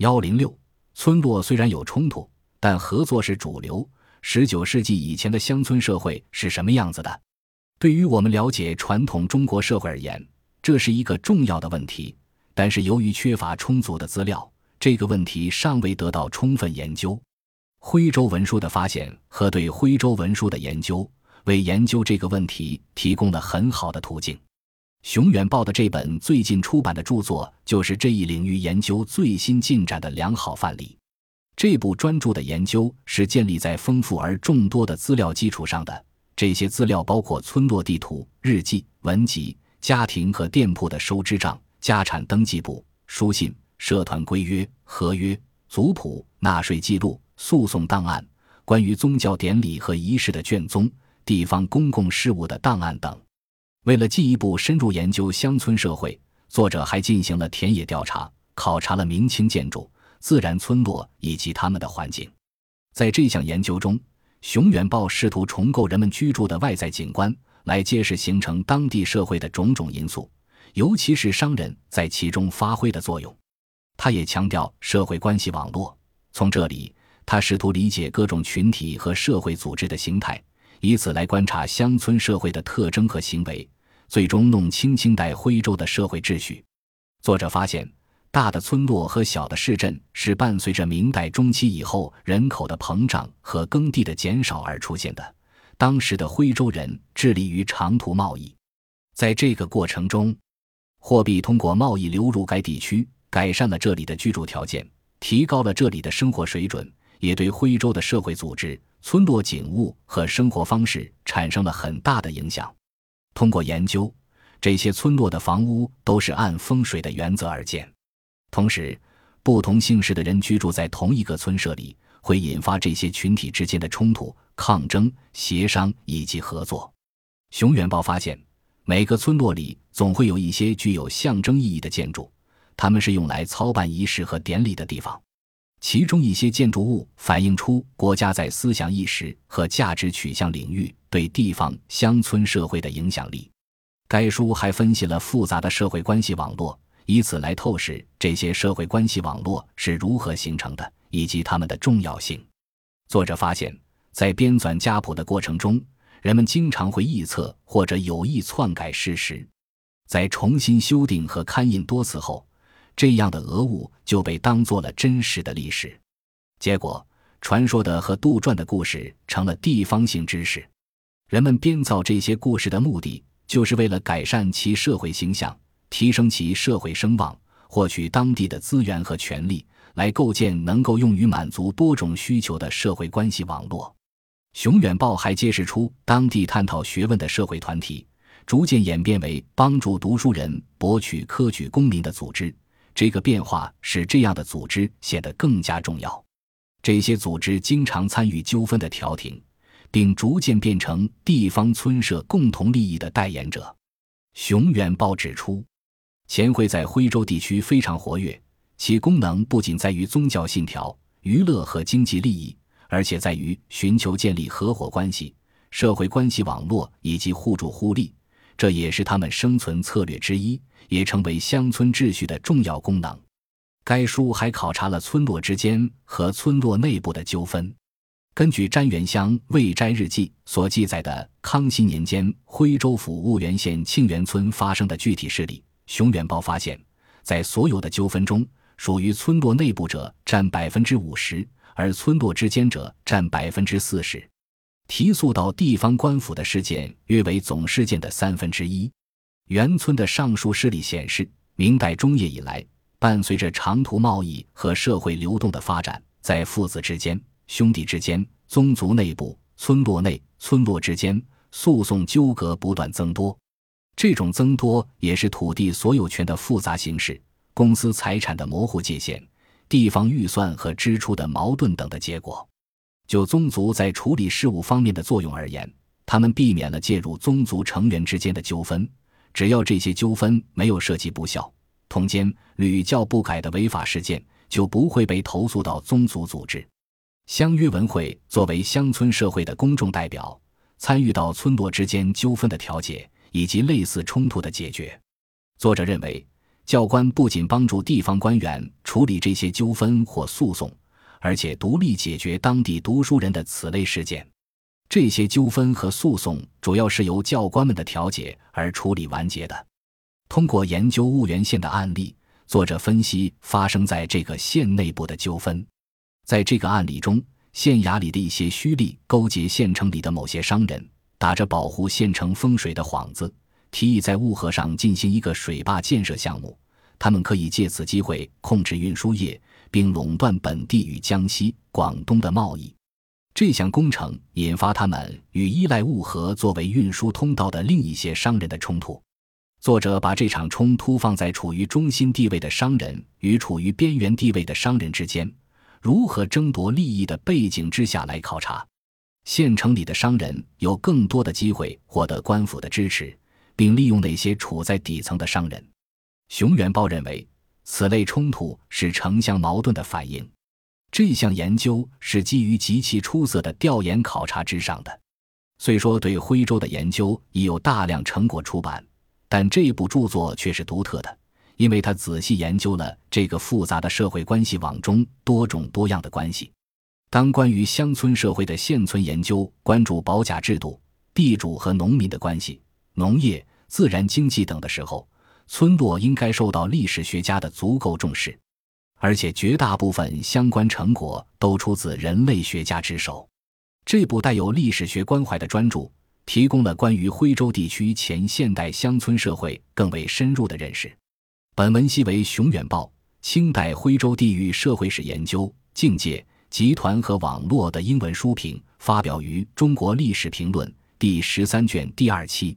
幺零六，村落虽然有冲突，但合作是主流。十九世纪以前的乡村社会是什么样子的？对于我们了解传统中国社会而言，这是一个重要的问题。但是由于缺乏充足的资料，这个问题尚未得到充分研究。徽州文书的发现和对徽州文书的研究，为研究这个问题提供了很好的途径。熊远报的这本最近出版的著作，就是这一领域研究最新进展的良好范例。这部专著的研究是建立在丰富而众多的资料基础上的。这些资料包括村落地图、日记、文集、家庭和店铺的收支账、家产登记簿、书信、社团规约、合约、族谱、纳税记录、诉讼档案、关于宗教典礼和仪式的卷宗、地方公共事务的档案等。为了进一步深入研究乡村社会，作者还进行了田野调查，考察了明清建筑。自然村落以及他们的环境，在这项研究中，熊远豹试图重构人们居住的外在景观，来揭示形成当地社会的种种因素，尤其是商人在其中发挥的作用。他也强调社会关系网络，从这里，他试图理解各种群体和社会组织的形态，以此来观察乡村社会的特征和行为，最终弄清清代徽州的社会秩序。作者发现。大的村落和小的市镇是伴随着明代中期以后人口的膨胀和耕地的减少而出现的。当时的徽州人致力于长途贸易，在这个过程中，货币通过贸易流入该地区，改善了这里的居住条件，提高了这里的生活水准，也对徽州的社会组织、村落景物和生活方式产生了很大的影响。通过研究，这些村落的房屋都是按风水的原则而建。同时，不同姓氏的人居住在同一个村社里，会引发这些群体之间的冲突、抗争、协商以及合作。熊远豹发现，每个村落里总会有一些具有象征意义的建筑，他们是用来操办仪式和典礼的地方。其中一些建筑物反映出国家在思想意识和价值取向领域对地方乡村社会的影响力。该书还分析了复杂的社会关系网络。以此来透视这些社会关系网络是如何形成的，以及它们的重要性。作者发现，在编纂家谱的过程中，人们经常会臆测或者有意篡改事实。在重新修订和刊印多次后，这样的讹误就被当做了真实的历史。结果，传说的和杜撰的故事成了地方性知识。人们编造这些故事的目的，就是为了改善其社会形象。提升其社会声望，获取当地的资源和权利，来构建能够用于满足多种需求的社会关系网络。熊远豹还揭示出，当地探讨学问的社会团体逐渐演变为帮助读书人博取科举功名的组织。这个变化使这样的组织显得更加重要。这些组织经常参与纠纷的调停，并逐渐变成地方村社共同利益的代言者。熊远报指出。钱会在徽州地区非常活跃，其功能不仅在于宗教信条、娱乐和经济利益，而且在于寻求建立合伙关系、社会关系网络以及互助互利，这也是他们生存策略之一，也成为乡村秩序的重要功能。该书还考察了村落之间和村落内部的纠纷。根据詹元乡魏斋日记所记载的康熙年间徽州府婺源县庆元村发生的具体事例。熊远豹发现，在所有的纠纷中，属于村落内部者占百分之五十，而村落之间者占百分之四十。提诉到地方官府的事件约为总事件的三分之一。原村的上述事例显示，明代中叶以来，伴随着长途贸易和社会流动的发展，在父子之间、兄弟之间、宗族内部、村落内、村落之间，诉讼纠葛不断增多。这种增多也是土地所有权的复杂形式、公司财产的模糊界限、地方预算和支出的矛盾等的结果。就宗族在处理事务方面的作用而言，他们避免了介入宗族成员之间的纠纷。只要这些纠纷没有涉及不孝、通奸、屡教不改的违法事件，就不会被投诉到宗族组织。乡约文会作为乡村社会的公众代表，参与到村落之间纠纷的调解。以及类似冲突的解决，作者认为，教官不仅帮助地方官员处理这些纠纷或诉讼，而且独立解决当地读书人的此类事件。这些纠纷和诉讼主要是由教官们的调解而处理完结的。通过研究婺源县的案例，作者分析发生在这个县内部的纠纷。在这个案例中，县衙里的一些胥吏勾结县城里的某些商人，打着保护县城风水的幌子。提议在雾河上进行一个水坝建设项目，他们可以借此机会控制运输业，并垄断本地与江西、广东的贸易。这项工程引发他们与依赖物河作为运输通道的另一些商人的冲突。作者把这场冲突放在处于中心地位的商人与处于边缘地位的商人之间如何争夺利益的背景之下来考察。县城里的商人有更多的机会获得官府的支持。并利用那些处在底层的商人。熊元豹认为，此类冲突是城乡矛盾的反映。这项研究是基于极其出色的调研考察之上的。虽说对徽州的研究已有大量成果出版，但这部著作却是独特的，因为它仔细研究了这个复杂的社会关系网中多种多样的关系。当关于乡村社会的现存研究关注保甲制度、地主和农民的关系、农业。自然经济等的时候，村落应该受到历史学家的足够重视，而且绝大部分相关成果都出自人类学家之手。这部带有历史学关怀的专著，提供了关于徽州地区前现代乡村社会更为深入的认识。本文系为熊远报清代徽州地域社会史研究境界集团和网络的英文书评，发表于《中国历史评论》第十三卷第二期。